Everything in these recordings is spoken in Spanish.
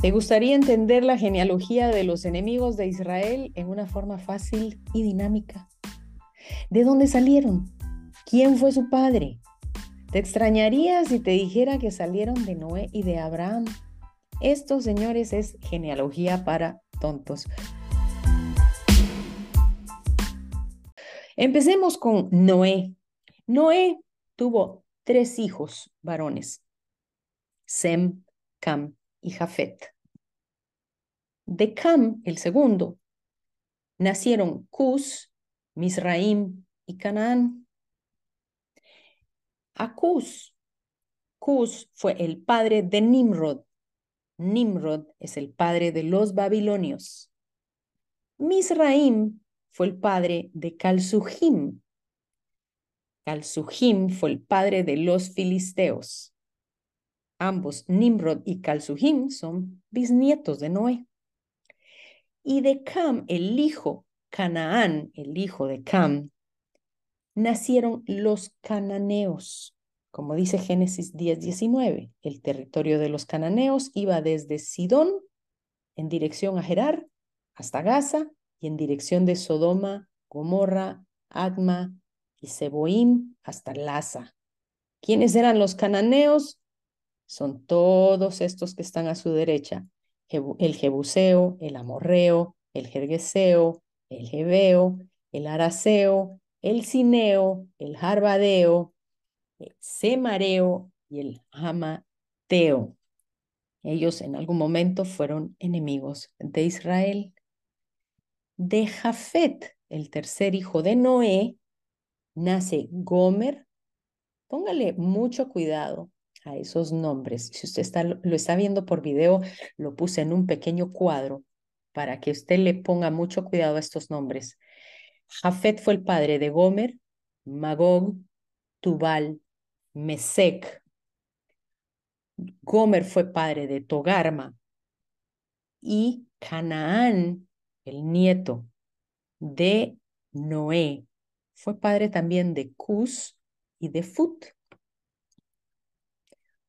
¿Te gustaría entender la genealogía de los enemigos de Israel en una forma fácil y dinámica? ¿De dónde salieron? ¿Quién fue su padre? ¿Te extrañaría si te dijera que salieron de Noé y de Abraham? Esto, señores, es genealogía para tontos. Empecemos con Noé. Noé tuvo tres hijos varones, Sem, Cam y Jafet. De Cam, el segundo, nacieron Cus, Misraim y Canaán. A Cus, Cus fue el padre de Nimrod. Nimrod es el padre de los babilonios. Misraim fue el padre de Calsujim. Calsujim fue el padre de los filisteos. Ambos, Nimrod y Calsujim, son bisnietos de Noé. Y de Cam, el hijo, Canaán, el hijo de Cam, nacieron los cananeos. Como dice Génesis 10, 19, el territorio de los cananeos iba desde Sidón en dirección a Gerar hasta Gaza y en dirección de Sodoma, Gomorra, Adma y Seboim hasta Laza. ¿Quiénes eran los cananeos? Son todos estos que están a su derecha, el Jebuseo, el Amorreo, el Jergueseo, el Jebeo, el Araseo, el Cineo, el Jarbadeo, el Semareo y el Hamateo. Ellos en algún momento fueron enemigos de Israel. De Jafet, el tercer hijo de Noé, nace Gomer. Póngale mucho cuidado a esos nombres. Si usted está, lo está viendo por video, lo puse en un pequeño cuadro para que usted le ponga mucho cuidado a estos nombres. Jafet fue el padre de Gomer, Magog, Tubal, Mesec. Gomer fue padre de Togarma y Canaán, el nieto de Noé, fue padre también de Cus y de Fut.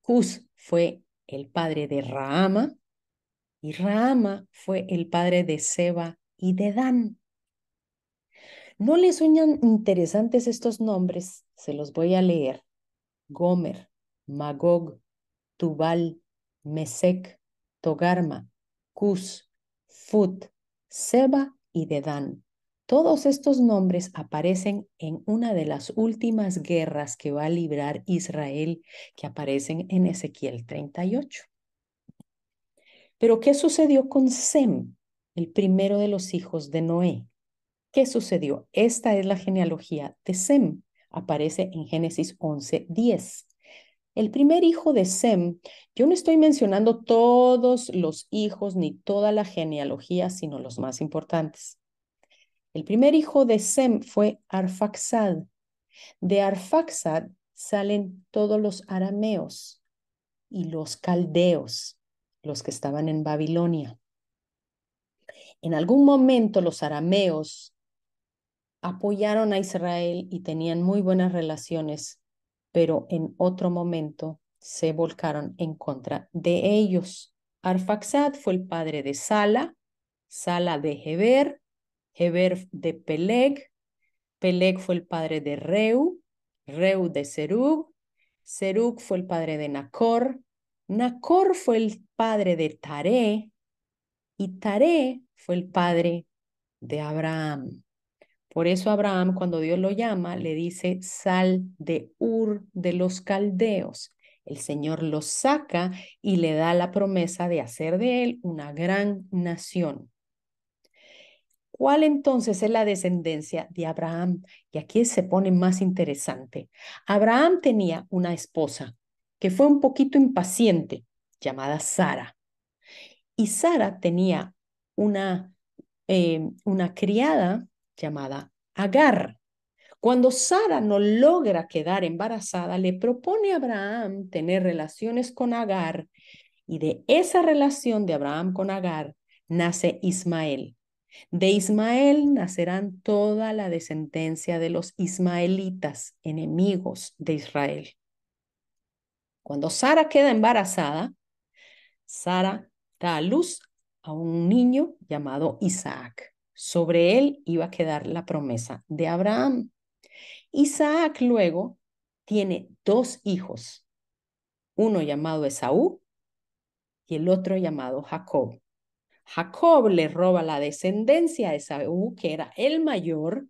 Cus fue el padre de Rahama y Rahama fue el padre de Seba y de Dan. ¿No les sueñan interesantes estos nombres? Se los voy a leer. Gomer, Magog, Tubal, Mesec, Togarma, Cus, Fut, Seba y Dedan. Todos estos nombres aparecen en una de las últimas guerras que va a librar Israel, que aparecen en Ezequiel 38. Pero ¿qué sucedió con Sem, el primero de los hijos de Noé? ¿Qué sucedió? Esta es la genealogía de Sem. Aparece en Génesis 11, 10. El primer hijo de Sem, yo no estoy mencionando todos los hijos ni toda la genealogía, sino los más importantes. El primer hijo de Sem fue Arfaxad. De Arfaxad salen todos los arameos y los caldeos, los que estaban en Babilonia. En algún momento los arameos apoyaron a Israel y tenían muy buenas relaciones, pero en otro momento se volcaron en contra de ellos. Arfaxad fue el padre de Sala, Sala de Heber, Heber de Peleg, Peleg fue el padre de Reu, Reu de Serug, Serug fue el padre de Nacor, Nacor fue el padre de Taré y Taré fue el padre de Abraham. Por eso Abraham, cuando Dios lo llama, le dice, sal de Ur de los caldeos. El Señor lo saca y le da la promesa de hacer de él una gran nación. ¿Cuál entonces es la descendencia de Abraham? Y aquí se pone más interesante. Abraham tenía una esposa que fue un poquito impaciente, llamada Sara. Y Sara tenía una, eh, una criada llamada Agar. Cuando Sara no logra quedar embarazada, le propone a Abraham tener relaciones con Agar y de esa relación de Abraham con Agar nace Ismael. De Ismael nacerán toda la descendencia de los ismaelitas, enemigos de Israel. Cuando Sara queda embarazada, Sara da a luz a un niño llamado Isaac. Sobre él iba a quedar la promesa de Abraham. Isaac luego tiene dos hijos, uno llamado Esaú y el otro llamado Jacob. Jacob le roba la descendencia a Esaú, que era el mayor,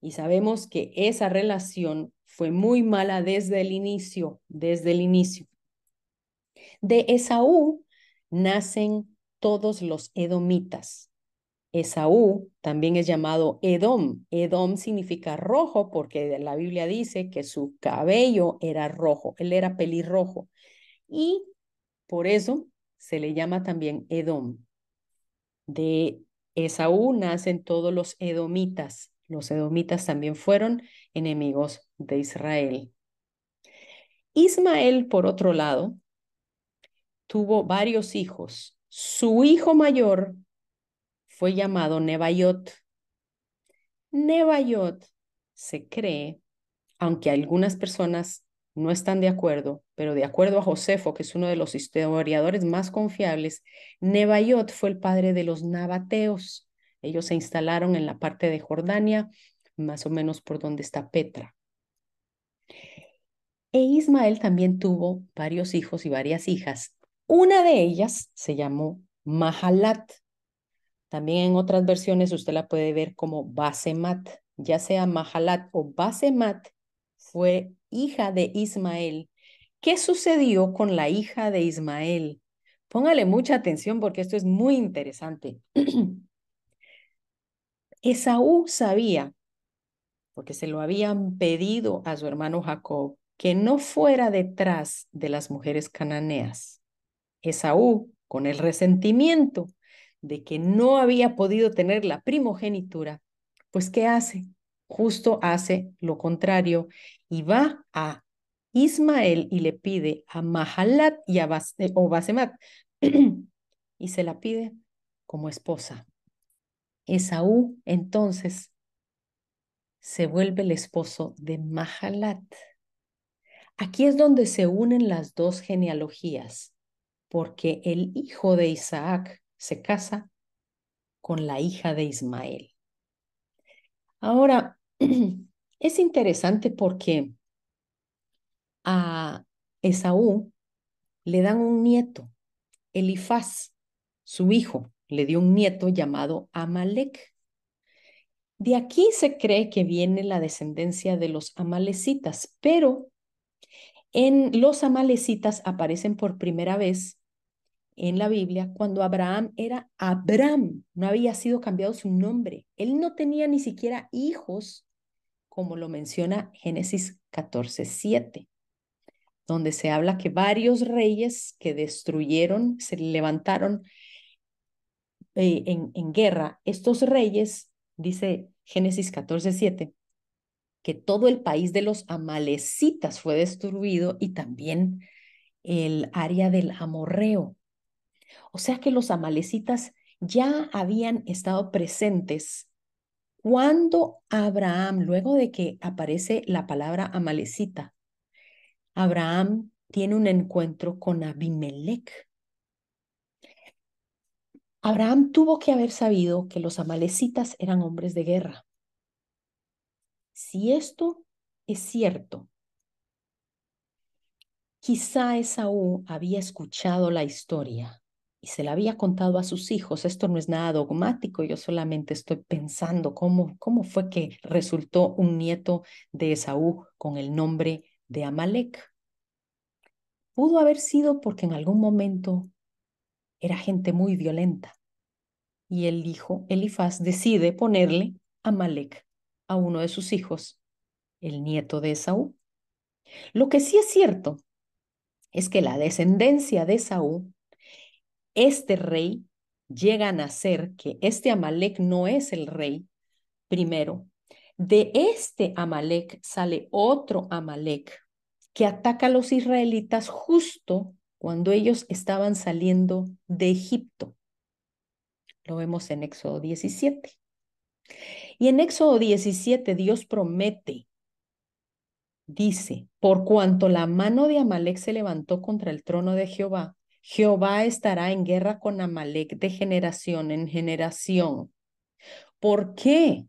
y sabemos que esa relación fue muy mala desde el inicio, desde el inicio. De Esaú nacen todos los edomitas. Esaú también es llamado Edom. Edom significa rojo porque la Biblia dice que su cabello era rojo, él era pelirrojo. Y por eso se le llama también Edom. De Esaú nacen todos los edomitas. Los edomitas también fueron enemigos de Israel. Ismael, por otro lado, tuvo varios hijos. Su hijo mayor fue llamado Nebayot. Nebayot se cree, aunque algunas personas no están de acuerdo, pero de acuerdo a Josefo, que es uno de los historiadores más confiables, Nebayot fue el padre de los nabateos. Ellos se instalaron en la parte de Jordania, más o menos por donde está Petra. E Ismael también tuvo varios hijos y varias hijas. Una de ellas se llamó Mahalat. También en otras versiones usted la puede ver como Basemat, ya sea Mahalat o Basemat, fue hija de Ismael. ¿Qué sucedió con la hija de Ismael? Póngale mucha atención porque esto es muy interesante. Esaú sabía, porque se lo habían pedido a su hermano Jacob, que no fuera detrás de las mujeres cananeas. Esaú, con el resentimiento de que no había podido tener la primogenitura, pues ¿qué hace? Justo hace lo contrario y va a Ismael y le pide a Mahalat y a eh, o Basemat y se la pide como esposa. Esaú entonces se vuelve el esposo de Mahalat. Aquí es donde se unen las dos genealogías, porque el hijo de Isaac se casa con la hija de Ismael. Ahora, es interesante porque a Esaú le dan un nieto, Elifaz, su hijo, le dio un nieto llamado Amalek. De aquí se cree que viene la descendencia de los amalecitas, pero en los amalecitas aparecen por primera vez en la Biblia cuando Abraham era Abraham, no había sido cambiado su nombre. Él no tenía ni siquiera hijos, como lo menciona Génesis 14, 7, donde se habla que varios reyes que destruyeron, se levantaron eh, en, en guerra, estos reyes, dice Génesis 14, 7, que todo el país de los amalecitas fue destruido y también el área del amorreo. O sea que los amalecitas ya habían estado presentes cuando Abraham, luego de que aparece la palabra amalecita, Abraham tiene un encuentro con Abimelech. Abraham tuvo que haber sabido que los amalecitas eran hombres de guerra. Si esto es cierto, quizá Esaú había escuchado la historia y se la había contado a sus hijos. Esto no es nada dogmático, yo solamente estoy pensando cómo, cómo fue que resultó un nieto de Esaú con el nombre de Amalek. Pudo haber sido porque en algún momento era gente muy violenta y el hijo Elifaz decide ponerle Amalek a uno de sus hijos, el nieto de Esaú. Lo que sí es cierto es que la descendencia de Esaú, este rey llega a nacer, que este Amalek no es el rey primero. De este Amalek sale otro Amalek que ataca a los israelitas justo cuando ellos estaban saliendo de Egipto. Lo vemos en Éxodo 17. Y en Éxodo 17 Dios promete, dice, por cuanto la mano de Amalek se levantó contra el trono de Jehová, Jehová estará en guerra con Amalek de generación en generación. ¿Por qué?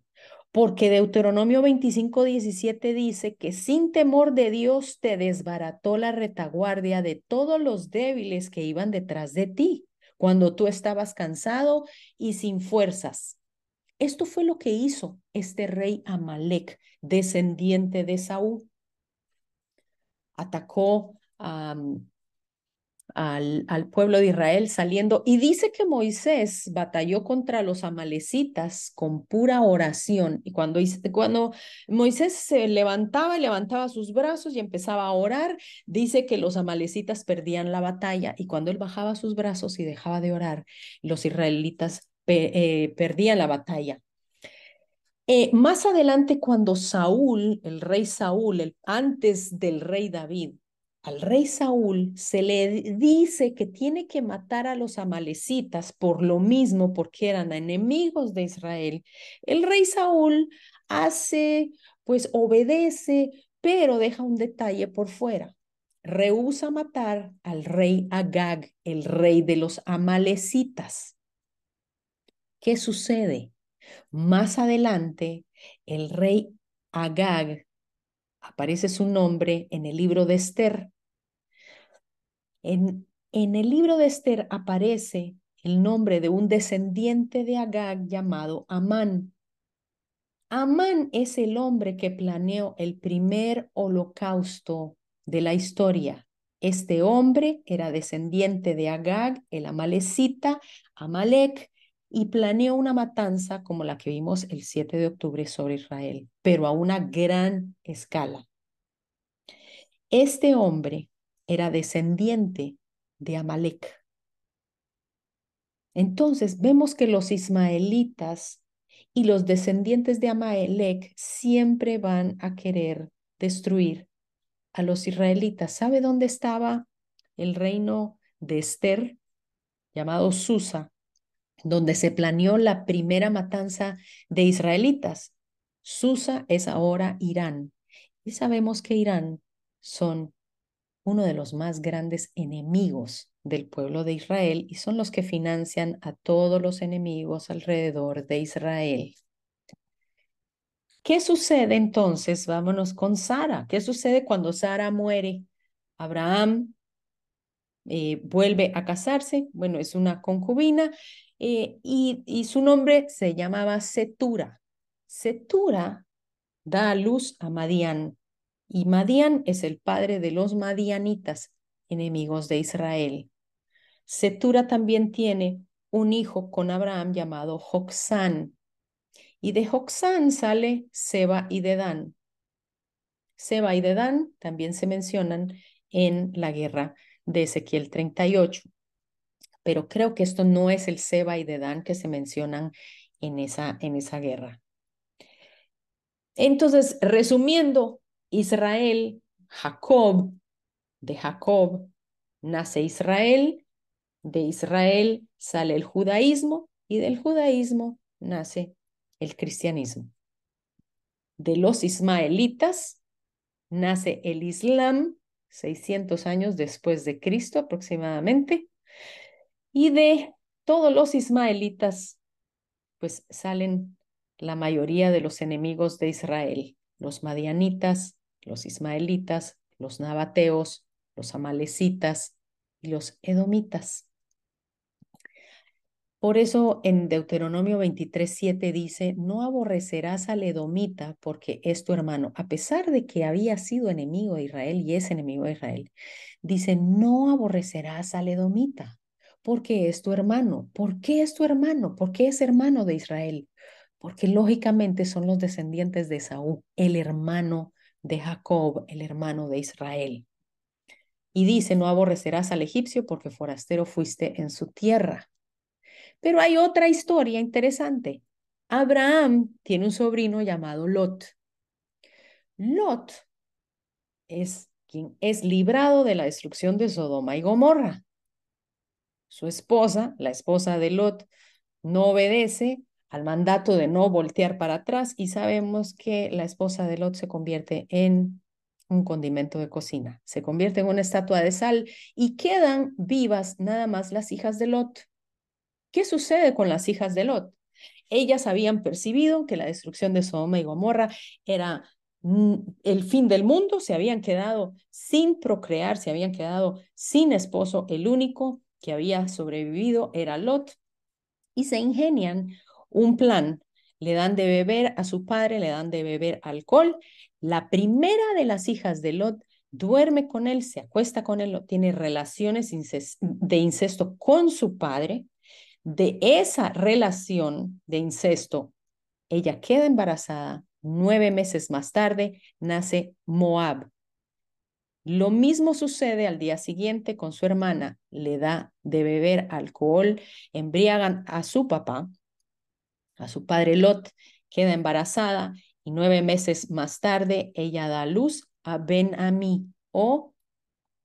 Porque Deuteronomio 25, 17 dice que sin temor de Dios te desbarató la retaguardia de todos los débiles que iban detrás de ti, cuando tú estabas cansado y sin fuerzas. Esto fue lo que hizo este rey Amalek, descendiente de Saúl. Atacó a, al, pueblo de Israel saliendo. Y dice que Moisés batalló contra los amalecitas con pura oración. Y cuando, cuando Moisés se levantaba y levantaba sus brazos y empezaba a orar, dice que los amalecitas perdían la batalla. Y cuando él bajaba sus brazos y dejaba de orar, los israelitas eh, perdían la batalla. Eh, más adelante, cuando Saúl, el rey Saúl, el, antes del rey David, al rey Saúl se le dice que tiene que matar a los amalecitas por lo mismo, porque eran enemigos de Israel. El rey Saúl hace, pues obedece, pero deja un detalle por fuera. Rehúsa matar al rey Agag, el rey de los amalecitas. ¿Qué sucede? Más adelante, el rey Agag aparece su nombre en el libro de Esther en, el libro de Esther aparece el nombre de un descendiente de Agag llamado Amán. Amán es el hombre que planeó el primer holocausto de la historia. Este hombre era descendiente de Agag, el amalecita, Amalek, y planeó una matanza como la que vimos el 7 de octubre sobre Israel, pero a una gran escala. Este hombre era descendiente de Amalek. Entonces vemos que los ismaelitas y los descendientes de Amalek siempre van a querer destruir a los israelitas. ¿Sabe dónde estaba el reino de Esther, llamado Susa, donde se planeó la primera matanza de israelitas? Susa es ahora Irán. Y sabemos que Irán son uno de los más grandes enemigos del pueblo de Israel y son los que financian a todos los enemigos alrededor de Israel. ¿Qué sucede entonces? Vámonos con Sara. ¿Qué sucede cuando Sara muere? Abraham eh, vuelve a casarse, bueno, es una concubina eh, y, y su nombre se llamaba Setura. Setura da a luz a Madián. Y Madián es el padre de los madianitas, enemigos de Israel. Setura también tiene un hijo con Abraham llamado Joxán. Y de Joxán sale Seba y Dedán. Seba y Dedán también se mencionan en la guerra de Ezequiel 38. Pero creo que esto no es el Seba y Dedán que se mencionan en esa, en esa guerra. Entonces, resumiendo, Israel, Jacob, de Jacob nace Israel, de Israel sale el judaísmo y del judaísmo nace el cristianismo. De los ismaelitas nace el Islam, 600 años después de Cristo aproximadamente, y de todos los ismaelitas, pues salen la mayoría de los enemigos de Israel, los madianitas, los ismaelitas, los nabateos, los amalecitas y los edomitas. Por eso en Deuteronomio 23:7 dice, no aborrecerás al edomita porque es tu hermano, a pesar de que había sido enemigo de Israel y es enemigo de Israel. Dice, no aborrecerás al edomita porque es tu hermano. ¿Por qué es tu hermano? ¿Por qué es hermano de Israel? Porque lógicamente son los descendientes de Saúl, el hermano de Jacob, el hermano de Israel. Y dice, no aborrecerás al egipcio porque forastero fuiste en su tierra. Pero hay otra historia interesante. Abraham tiene un sobrino llamado Lot. Lot es quien es librado de la destrucción de Sodoma y Gomorra. Su esposa, la esposa de Lot, no obedece al mandato de no voltear para atrás y sabemos que la esposa de Lot se convierte en un condimento de cocina. Se convierte en una estatua de sal y quedan vivas nada más las hijas de Lot. ¿Qué sucede con las hijas de Lot? Ellas habían percibido que la destrucción de Sodoma y Gomorra era el fin del mundo, se habían quedado sin procrear, se habían quedado sin esposo, el único que había sobrevivido era Lot, y se ingenian un plan. Le dan de beber a su padre, le dan de beber alcohol. La primera de las hijas de Lot duerme con él, se acuesta con él, tiene relaciones de incesto con su padre. De esa relación de incesto, ella queda embarazada. Nueve meses más tarde nace Moab. Lo mismo sucede al día siguiente con su hermana. Le da de beber alcohol, embriagan a su papá, a su padre Lot, queda embarazada y nueve meses más tarde ella da luz a Ben-Amí o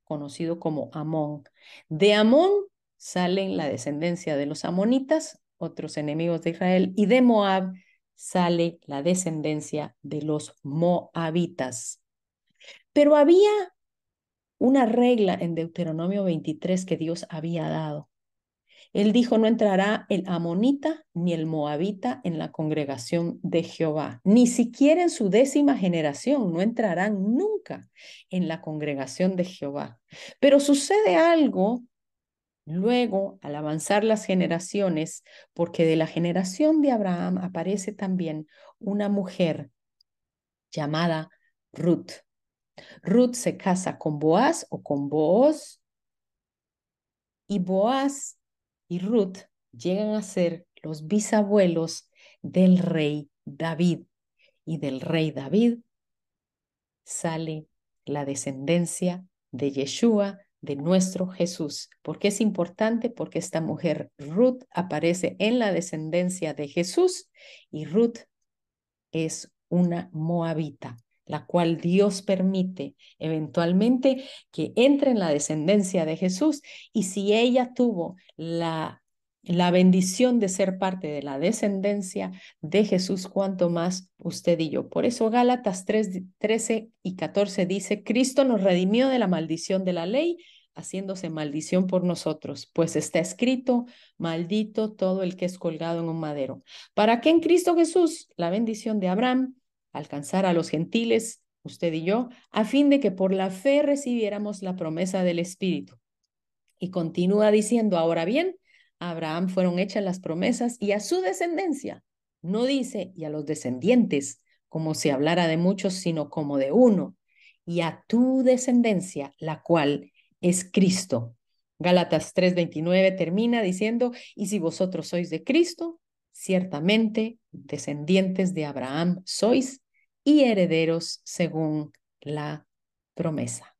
conocido como Amón. De Amón salen la descendencia de los amonitas, otros enemigos de Israel, y de Moab sale la descendencia de los moabitas. Pero había una regla en Deuteronomio 23 que Dios había dado. Él dijo, no entrará el amonita ni el moabita en la congregación de Jehová, ni siquiera en su décima generación, no entrarán nunca en la congregación de Jehová. Pero sucede algo luego, al avanzar las generaciones, porque de la generación de Abraham aparece también una mujer llamada Ruth. Ruth se casa con Boaz o con Booz y Boaz y Ruth llegan a ser los bisabuelos del rey David y del rey David sale la descendencia de Yeshua, de nuestro Jesús. ¿Por qué es importante? Porque esta mujer Ruth aparece en la descendencia de Jesús y Ruth es una moabita la cual Dios permite eventualmente que entre en la descendencia de Jesús. Y si ella tuvo la, la bendición de ser parte de la descendencia de Jesús, cuanto más usted y yo. Por eso Gálatas 3, 13 y 14 dice, Cristo nos redimió de la maldición de la ley haciéndose maldición por nosotros, pues está escrito, maldito todo el que es colgado en un madero. ¿Para qué en Cristo Jesús la bendición de Abraham, alcanzar a los gentiles, usted y yo, a fin de que por la fe recibiéramos la promesa del Espíritu. Y continúa diciendo, ahora bien, a Abraham fueron hechas las promesas y a su descendencia. No dice, y a los descendientes, como si hablara de muchos, sino como de uno, y a tu descendencia, la cual es Cristo. Gálatas 3:29 termina diciendo, y si vosotros sois de Cristo, ciertamente descendientes de Abraham sois y herederos según la promesa.